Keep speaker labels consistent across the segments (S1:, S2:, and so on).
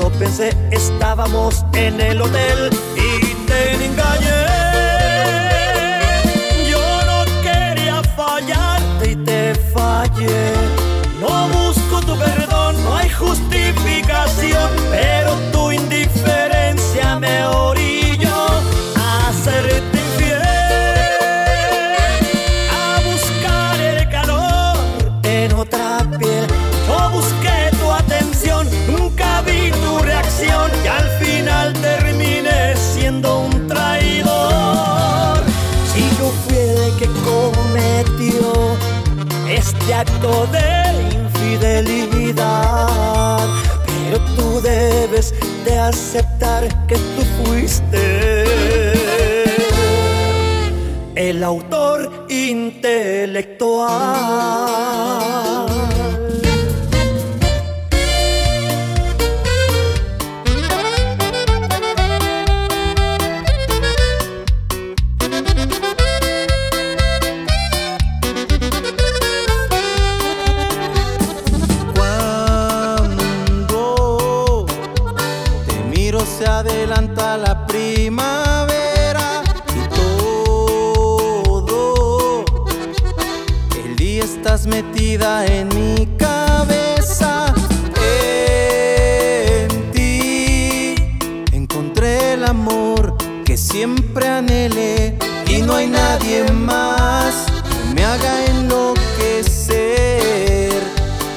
S1: lo pensé, estábamos en el hotel y te engañé. Yo no quería fallarte y te fallé. No busco tu perdón, no hay justificación. este acto de infidelidad. Pero tú debes de aceptar que tú fuiste el autor intelectual.
S2: metida en mi cabeza. En ti encontré el amor que siempre anhelé y no hay nadie más que me haga enloquecer.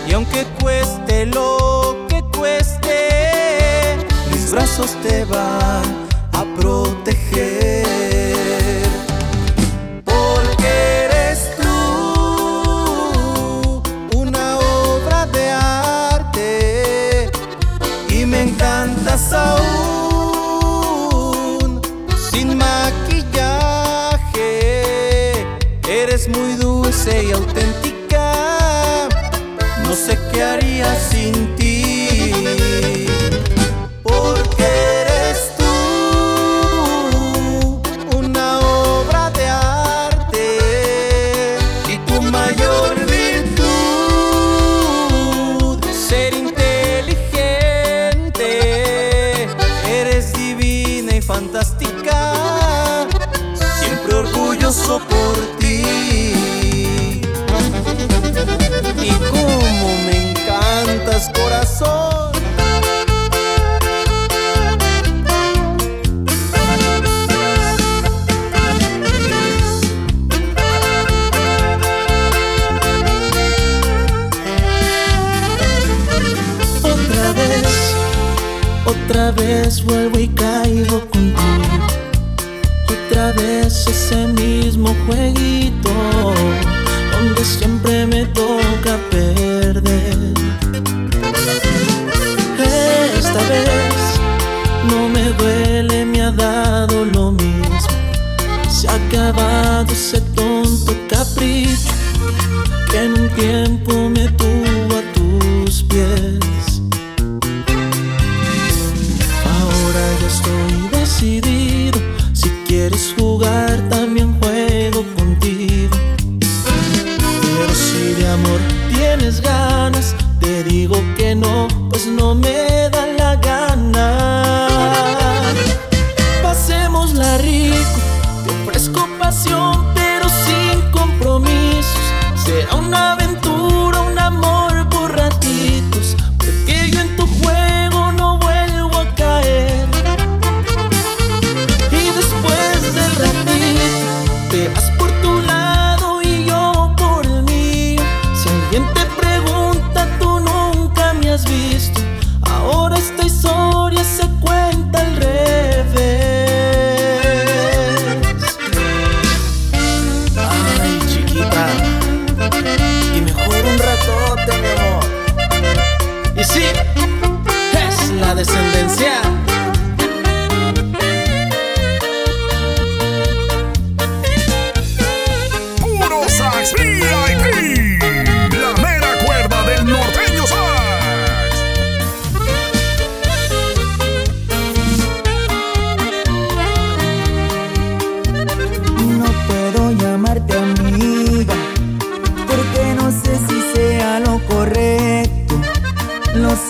S2: Y aunque cueste lo que cueste, mis brazos te van eres muy dulce y auténtica. No sé qué haría sin ti.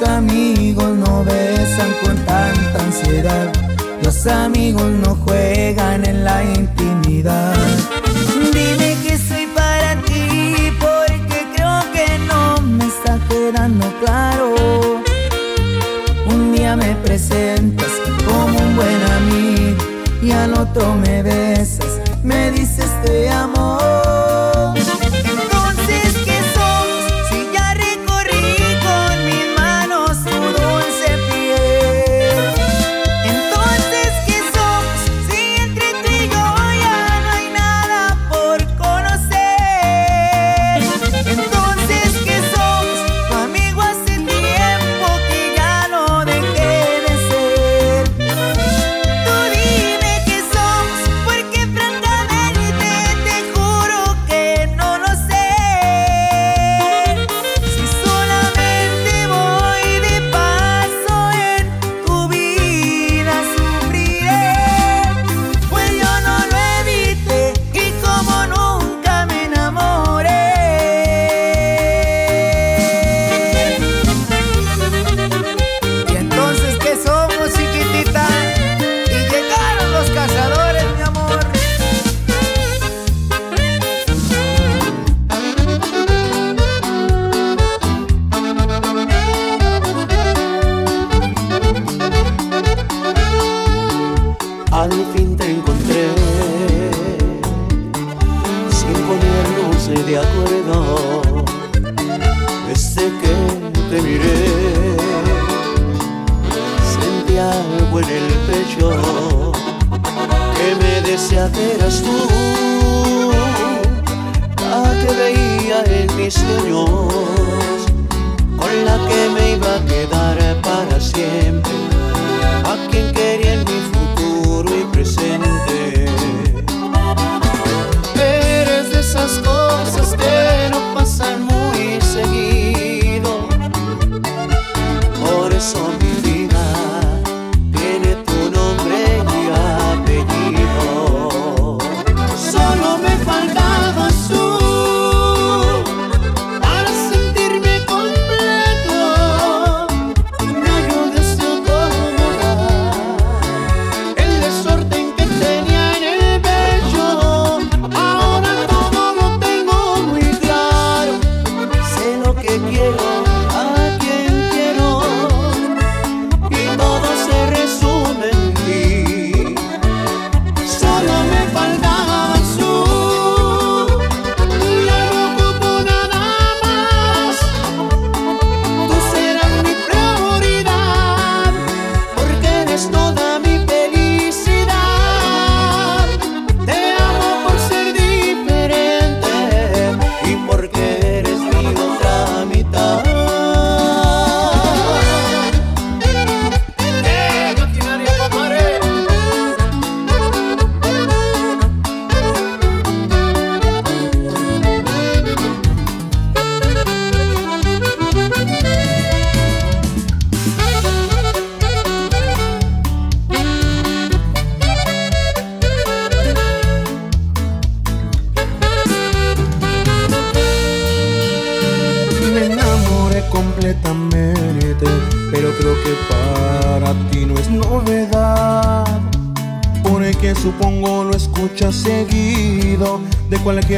S2: Amigos no besan con tanta ansiedad. Los amigos no juegan en la intimidad. Dime que soy para ti porque creo que no me está quedando claro. Un día me presentas como un buen amigo y al otro me besas,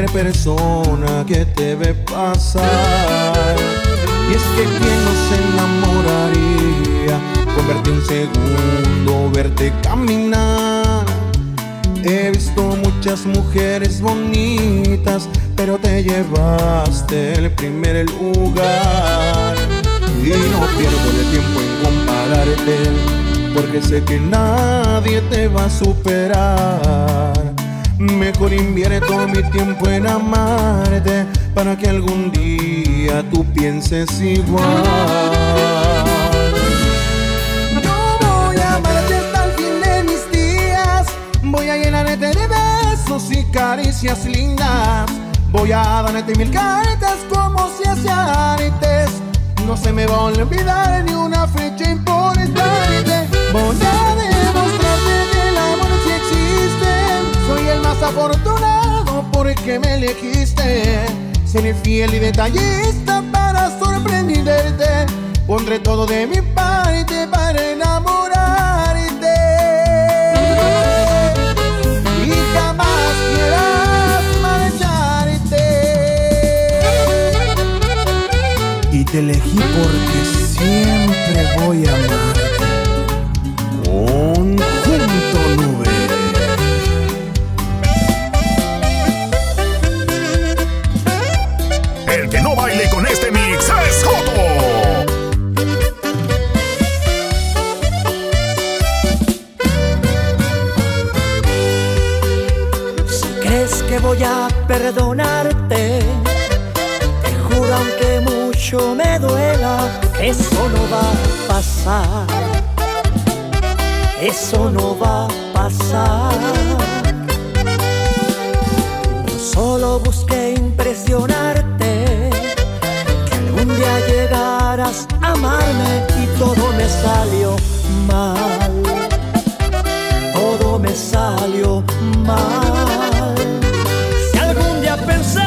S3: persona que te ve pasar. Y es que quien no se enamoraría con verte un segundo, verte caminar. He visto muchas mujeres bonitas, pero te llevaste el primer lugar. Y no pierdo el tiempo en compararte, porque sé que nadie te va a superar. Mejor invierto mi tiempo en amarte para que algún día tú pienses igual. No voy a amarte hasta el fin de mis días. Voy a llenarte de besos y caricias lindas. Voy a darte mil cartas como si hace antes. No se me va a olvidar ni que me elegiste. Seré fiel y detallista para sorprenderte. Pondré todo de mi parte para enamorarte. Y jamás quieras marcharte.
S4: Y te elegí porque siempre voy a
S5: amar. con este mix. ¡Es Joto!
S6: Si crees que voy a perdonarte, te juro aunque mucho me duela, eso no va a pasar. Eso no va a pasar. No solo buscar amarme y todo me salió mal. Todo me salió mal. Si algún día pensé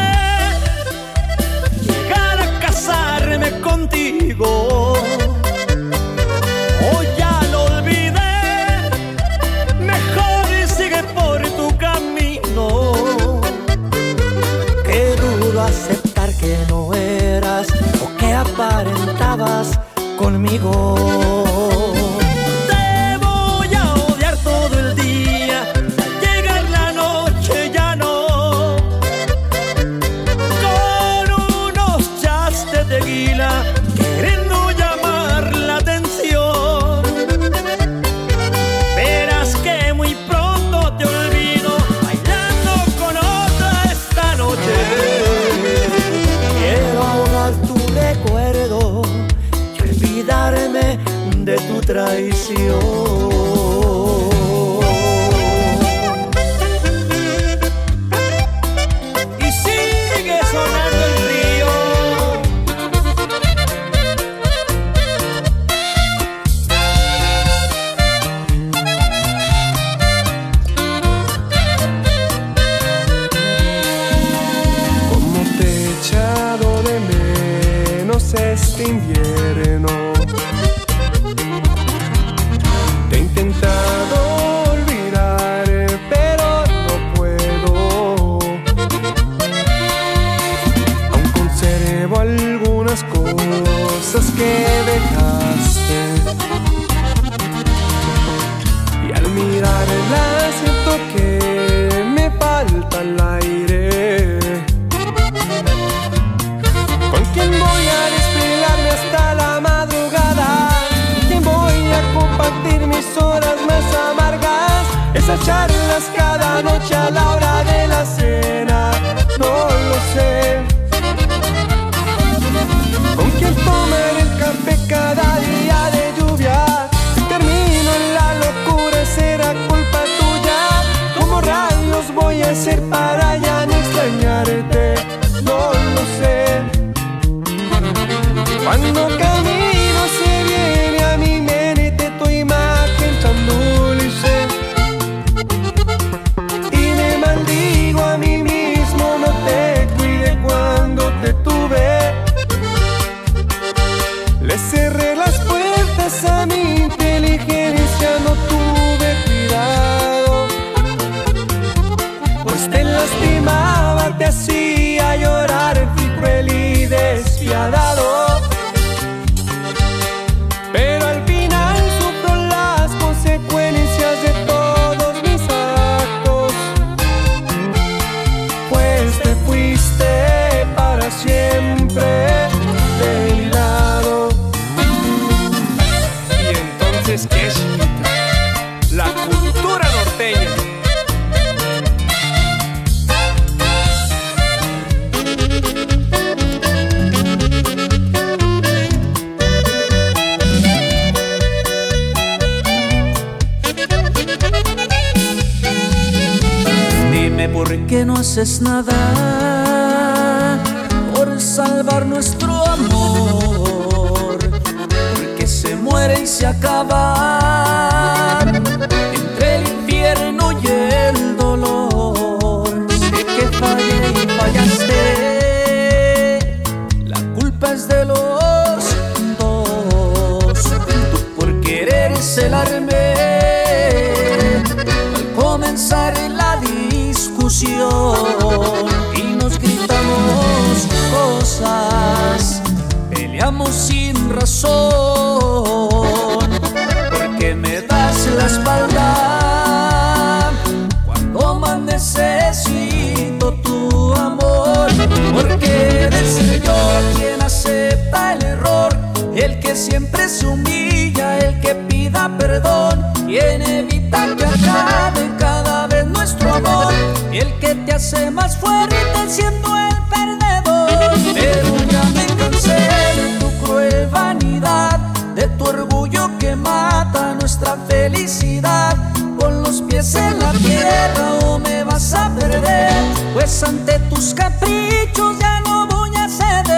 S7: haces nada por salvar nuestro amor, porque se muere y se acaba. y nos gritamos cosas, peleamos sin razón, porque me das la espalda cuando más necesito tu amor, porque eres el Señor quien acepta el error, el que siempre se humilla, el que pida perdón, tiene vida hace más fuerte siendo el perdedor. Pero ya me cansé de tu cruel vanidad, de tu orgullo que mata nuestra felicidad. Con los pies en la tierra o me vas a perder, pues ante tus caprichos ya no voy a ceder.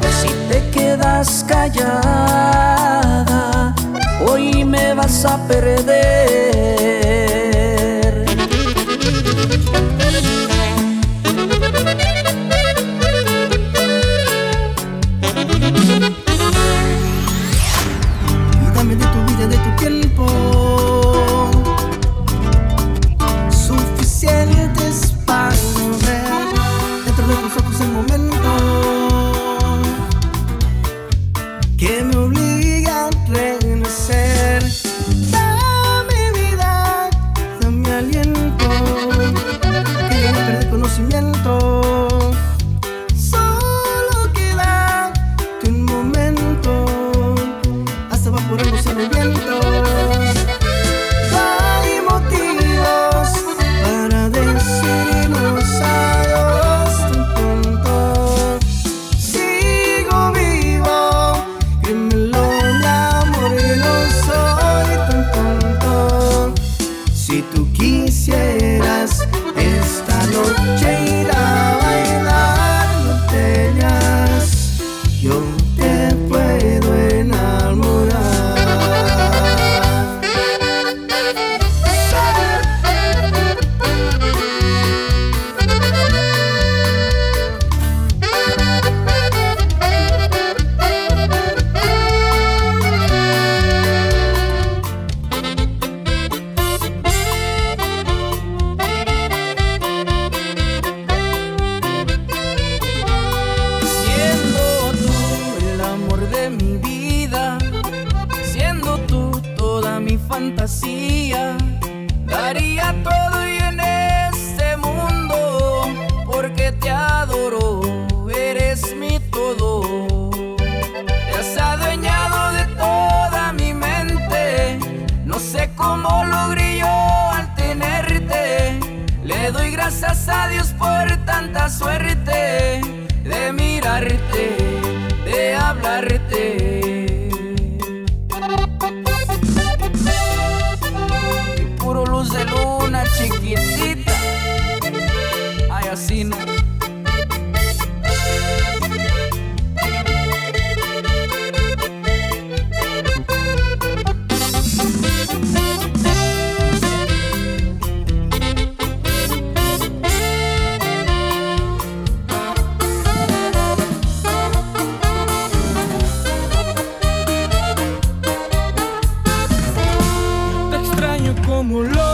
S7: Pues si te quedas callada, hoy me vas a perder. Le doy gracias a Dios por tanta suerte de mirarte, de hablarte. Y puro luz de luna chiquitita.
S8: mulo